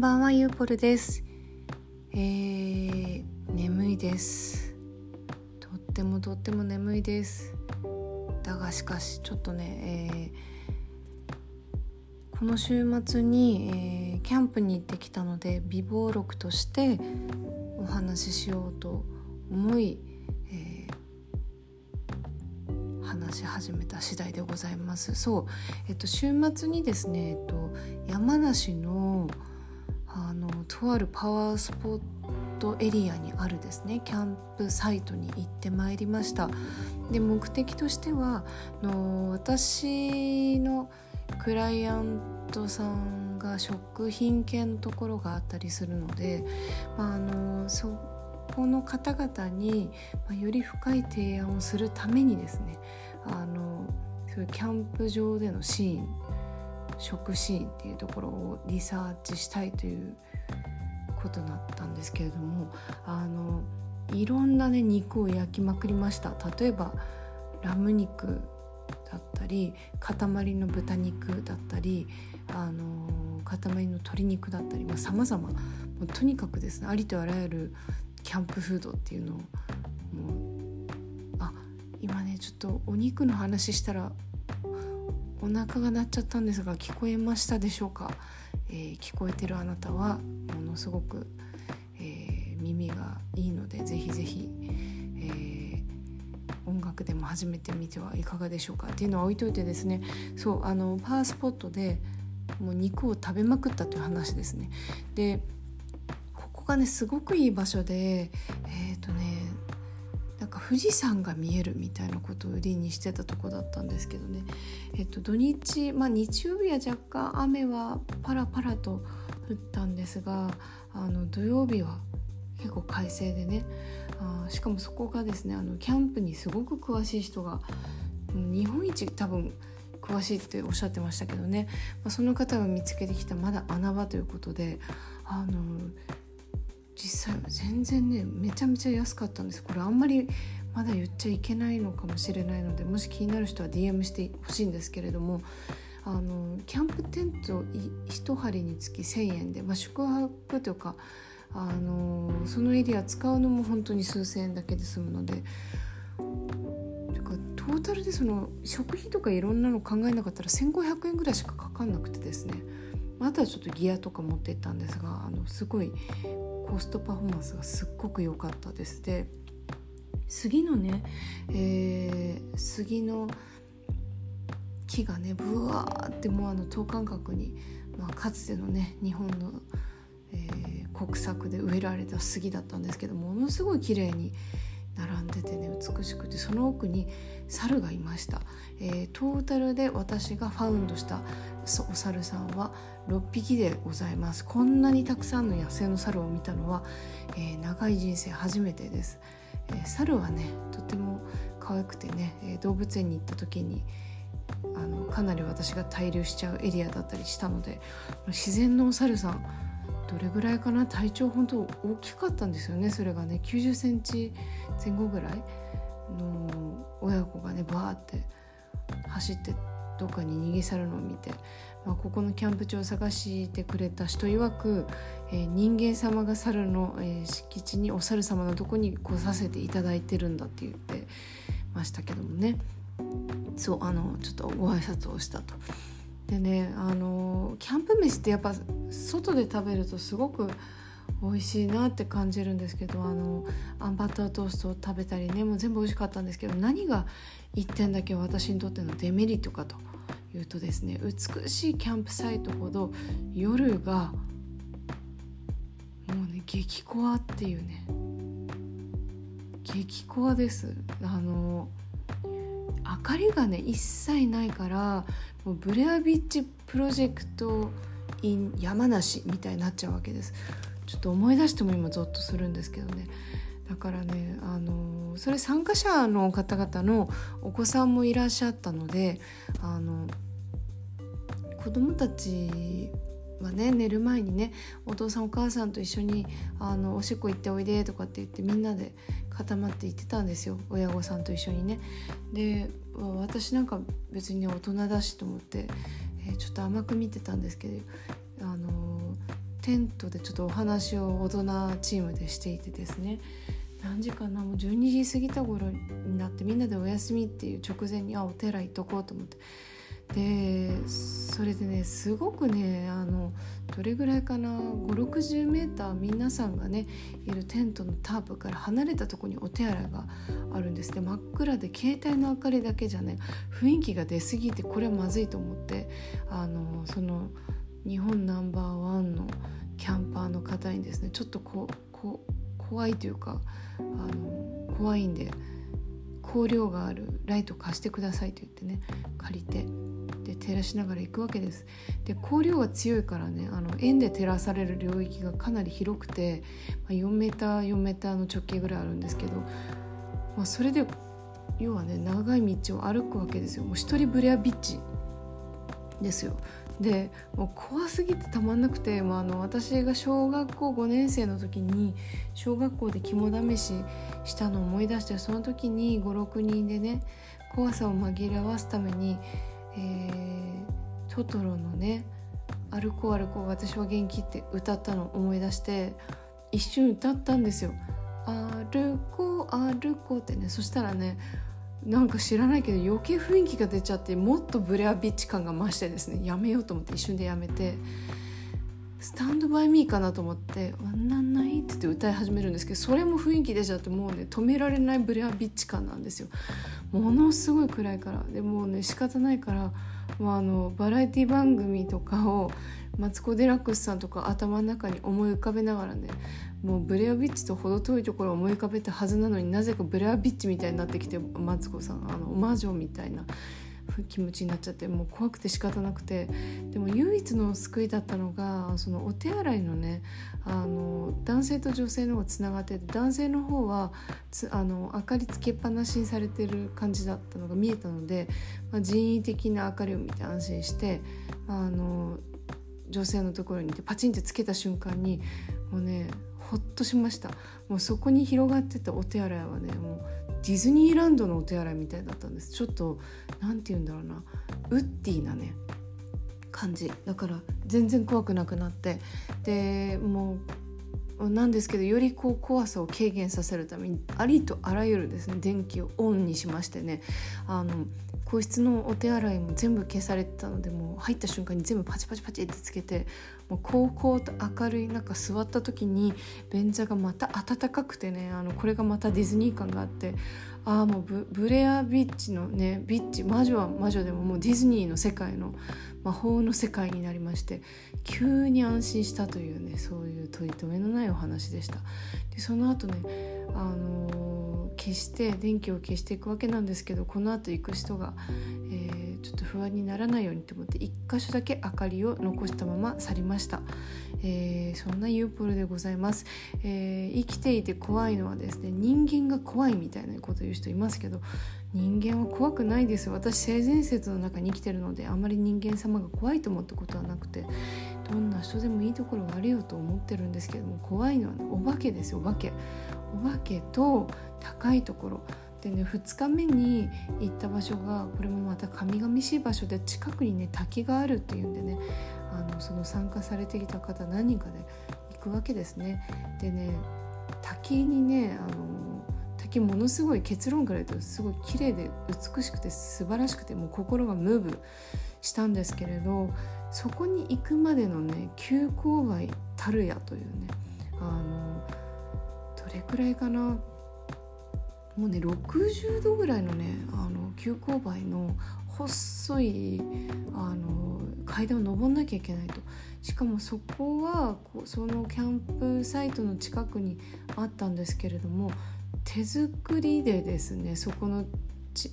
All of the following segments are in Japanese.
んばんはゆうぽるです。えー、眠いです。とってもとっても眠いです。だがしかしちょっとね、えー、この週末に、えー、キャンプに行ってきたので備忘録としてお話ししようと思い話し始めた次第でございます。そう、えっと、週末にですね、えっと、山梨のあのとあるパワースポットエリアにあるですね。キャンプサイトに行ってまいりました。で目的としてはの私のクライアントさんが食品系のところがあったりするので、まあ、あのそこの方々に、ま、より深い提案をするためにですねあのそういうキャンプ場でのシーン食シーンっていうところをリサーチしたいということだったんですけれどもあのいろんなね肉を焼きまくりました。例えばラム肉だったり塊の豚肉だったりあの塊の鶏肉だったりさまざ、まとにかくですねありとあらゆるキャンプフードっていうのをもうあ今ねちょっとお肉の話したらお腹が鳴っちゃったんですが聞こえましたでしょうか、えー、聞こえてるあなたはものすごく、えー、耳がいいのでぜひぜひ、えー、音楽でも始めてみてはいかがでしょうか？っていうのは置いといてですねそうあのパワースポットでもう肉を食べまくったという話ですね。でここがねすごくいい場所でえっ、とね富士山が見えるみたいなことを売りにしてたとこだったんですけどね、えっと、土日、まあ、日曜日は若干雨はパラパラと降ったんですがあの土曜日は結構快晴でね。あしかもそこがですねあのキャンプにすごく詳しい人が日本一多分詳しいっておっしゃってましたけどね、まあ、その方が見つけてきたまだ穴場ということであの実際全然ねめちゃめちゃ安かったんです。これあんまりまだ言っちゃいけないのかもしれないのでもし気になる人は DM してほしいんですけれどもあのキャンプテント1針につき1,000円で、まあ、宿泊というかあのそのエリア使うのも本当に数千円だけで済むのでトータルでその食費とかいろんなの考えなかったら1,500円ぐらいしかかかんなくてですね。あとはちょっとギアとか持ってったんですがあのすごいコストパフォーマンスがすっごく良かったです。で杉のね、えー、杉の木がねブワーってもうあの等間隔に、まあ、かつてのね日本の、えー、国策で植えられた杉だったんですけどものすごい綺麗に並んでてね美しくてその奥に猿がいました、えー、トータルで私がファウンドしたお猿さんは6匹でございます。こんなにたくさんの野生の猿を見たのは、えー、長い人生初めてです、猿はねとても可愛くてね、動物園に行った時にあのかなり私が滞留しちゃうエリアだったりしたので自然のお猿さんどれぐらいかな？体長本当大きかったんですよねそれがね。9 0センチ前後ぐらいの親子がねバーって走ってどっかに逃げ去るのを見て、まあ、ここのキャンプ場を探してくれた人曰く、えー、人間様が猿の、えー、敷地にお猿様のとこに来させていただいてるんだって言ってましたけどもねそうあのちょっとご挨拶をしたと。でねあのキャンプ飯ってやっぱ外で食べるとすごく美味しいなって感じるんですけどあのアンバタートーストを食べたりねもう全部美味しかったんですけど何が1点だけ私にとってのデメリットかというとですね美しいキャンプサイトほど夜が激コアっていうね。激コアです。あの明かりがね一切ないからもうブレアビッチプロジェクト in 山梨みたいになっちゃうわけです。ちょっと思い出しても今ゾッとするんですけどね。だからねあのそれ参加者の方々のお子さんもいらっしゃったのであの子供たちはね寝る前にねお父さんお母さんと一緒にあのおしっこ行っておいでとかって言ってみんなで固まって行ってたんですよ。親御さんと一緒にね。で私なんか別に、大人だしと思って、えー、ちょっと甘く見てたんですけどあのテントでちょっとお話を大人チームでしていてですね。何時かなもう12時過ぎた頃になってみんなでお休みっていう直前にあお寺行っとこうと思って。でそれでねすごくねあのどれぐらいかな5 6 0ー皆さんがねいるテントのタープから離れたとこにお手洗いがあるんです。で真っ暗で携帯の明かりだけじゃね雰囲気が出過ぎてこれはまずいと思ってあのその日本ナンバーワンのキャンパーの方にですねちょっとここ怖いというかあの怖いんで光量があるライト貸してくださいと言ってね借りてで照らしながら行くわけですで光量が強いからねあの円で照らされる領域がかなり広くて、まあ、4メーター4メーターの直径ぐらいあるんですけど、まあ、それで要はね長い道を歩くわけですよもう一人ブレアビッチですよでもう怖すぎてたまんなくて、まあ、あの私が小学校5年生の時に小学校で肝試ししたのを思い出してその時に56人でね怖さを紛らわすためにえー、トトロのね「歩こう歩こう私は元気」って歌ったのを思い出して一瞬歌ったんですよ。歩こう歩こうってねそしたらねなんか知らないけど余計雰囲気が出ちゃってもっとブレアビッチ感が増してですねやめようと思って一瞬でやめて。スタンドバイミーかなと思って「ワンナンナイ」って言って歌い始めるんですけどそれも雰囲気出ちゃってもうね止められないブレアビッチ感なんですよ。ものすごい暗いから。でもうね仕方ないから、まあ、あのバラエティ番組とかをマツコ・デラックスさんとか頭の中に思い浮かべながらねもうブレアビッチと程遠いところを思い浮かべたはずなのになぜかブレアビッチみたいになってきてマツコさんあの魔女みたいな気持ちになっちゃってもう怖くて仕方なくて。でも唯一の救いだったのがそのお手洗いのねあの男性と女性の方がつながって男性の方はつあの明かりつけっぱなしにされてる感じだったのが見えたので、まあ、人為的な明かりを見て安心してあの女性のところにいてパチンってつけた瞬間にもうねほっとしました。もうそこに広がってたお手洗いはねもうディズニーランドのお手洗いみたいだったんです。ちょっと何て言うんだろうな。ウッディなね感じ。だから全然怖くなくなって。でもうなんですけどよりこう怖さを軽減させるためにありとあらゆるですね電気をオンにしましてね。あの個室のお手洗いも全部消されてたのでもう入った瞬間に全部パチパチパチってつけてもう高校と明るい中座った時に便座がまた暖かくてねあのこれがまたディズニー感があってああもうブレアビッチのねビッチ魔女は魔女でももうディズニーの世界の魔法の世界になりまして急に安心したというねそういう取り留めのないお話でした。でその後ねあのー、消して電気を消していくわけなんですけどこのあと行く人が、え、ちょっと不安にならないようにと思って1箇所だけ明かりを残したまま去りました、えー、そんなユーポルでございます、え生きていて怖いのはですね人間が怖いみたいなこと言う人いますけど人間は怖くないです。私性善説の中に生きてるのであまり人間様が怖いと思ったことはなくてどんな人でもいいところがあるよと思ってるんですけども怖いのは、ね、お化けです。よお化け。お化けと高いところ。でね2日目に行った場所がこれもまた神々しい場所で近くにね滝があるっていうんでねあのその参加されてきた方何人かで行くわけですね。でね滝にねあの滝ものすごい結論から言うとすごい綺麗で美しくて素晴らしくてもう心がムーブしたんですけれどそこに行くまでのね急勾配たるやというねあのどれくらいかな？もうね60度ぐらいのねあの急勾配の細いあの階段を登んなきゃいけないと。しかもそこはそのキャンプサイトの近くにあったんですけれども手作りでですねそこの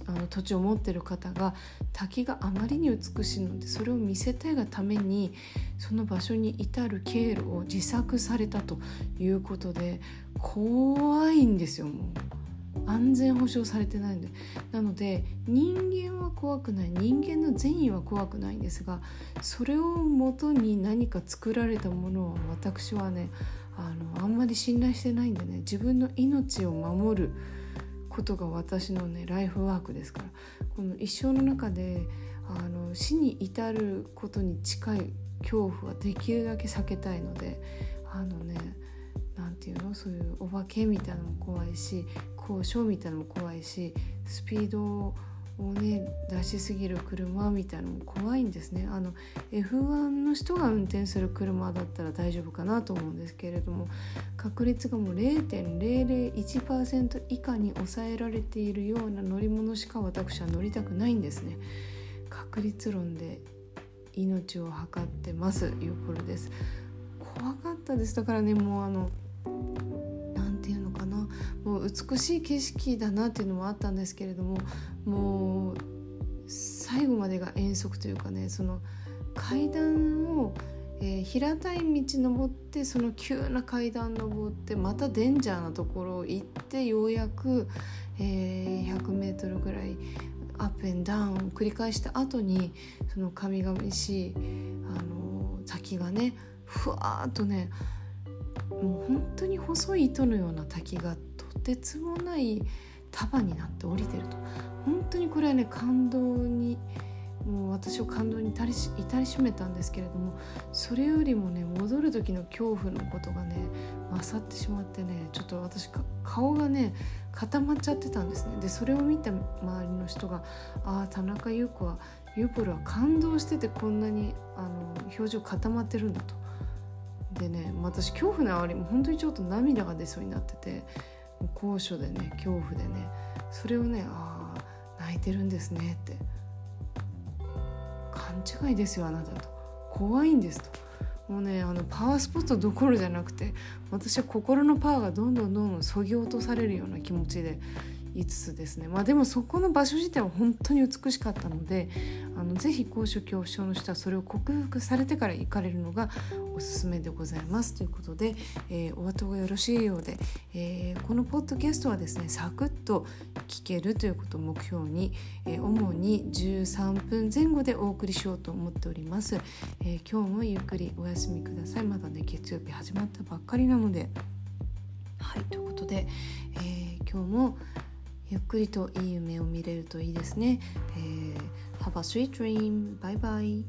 あの土地を持ってる方が滝があまりに美しいのでそれを見せたいがためにその場所に至る経路を自作されたということで怖いんですよもう。安全保障されてないんで。なので人間は怖くない。人間の善意は怖くないんですがそれをもとに何か作られたものは私はねあのあんまり信頼してないんでね自分の命を守ることが私のねライフワークですから。この一生の中であの死に至ることに近い恐怖はできるだけ避けたいのであのね何て言うの？そういうお化けみたいなのも怖いし交渉みたいなのも怖いしスピードをね出しすぎる車みたいなのも怖いんですね。あの F1 の人が運転する車だったら大丈夫かなと思うんですけれども確率がもう0.001%以下に抑えられているような乗り物しか私は乗りたくないんですね。確率論で命を測ってますいうこれです。怖かったです。だからねもうあの美しい景色だなっていうのもあったんですけれどももう最後までが遠足というかねその階段を、えー、平たい道登ってその急な階段登ってまたデンジャーなところ行ってようやく、えー、100m ぐらいアップエンダウンを繰り返した後にその神々しいあの滝がねふわっとねもう本当に細い糸のような滝がてつもない束になって降りてると本当にこれはね感動にもう私を感動に至りし至りしめたんですけれどもそれよりもね戻る時の恐怖のことがね勝ってしまってねちょっと私顔がね固まっちゃってたんですねでそれを見た周りの人が「ああ田中優子はユーポルは感動しててこんなにあの表情固まってるんだ」と。でね私恐怖のあわりも本当にちょっと涙が出そうになってて高所でね恐怖でねそれをねああ泣いてるんですねって。勘違いですよあなたと。怖いんですと。もうねあのパワースポットどころじゃなくて私は心のパワーがどんどんどんどんそぎ落とされるような気持ちで5つですね。まあでもそこの場所自体は本当に美しかったのであのぜひ高所恐怖症の人はそれを克服されてから行かれるのがおすすめでございますということで、えー、お後がよろしいようで、えー、このポッドキャストはですねサクッと聞けるということを目標に、えー、主に13分前後でお送りしようと思っております、え今日もゆっくりお休みください。まだね月曜日始まったばっかりなので。はいということで、え今日もゆっくりといい夢を見れるといいですね。えー、Have a sweet dream. Bye bye.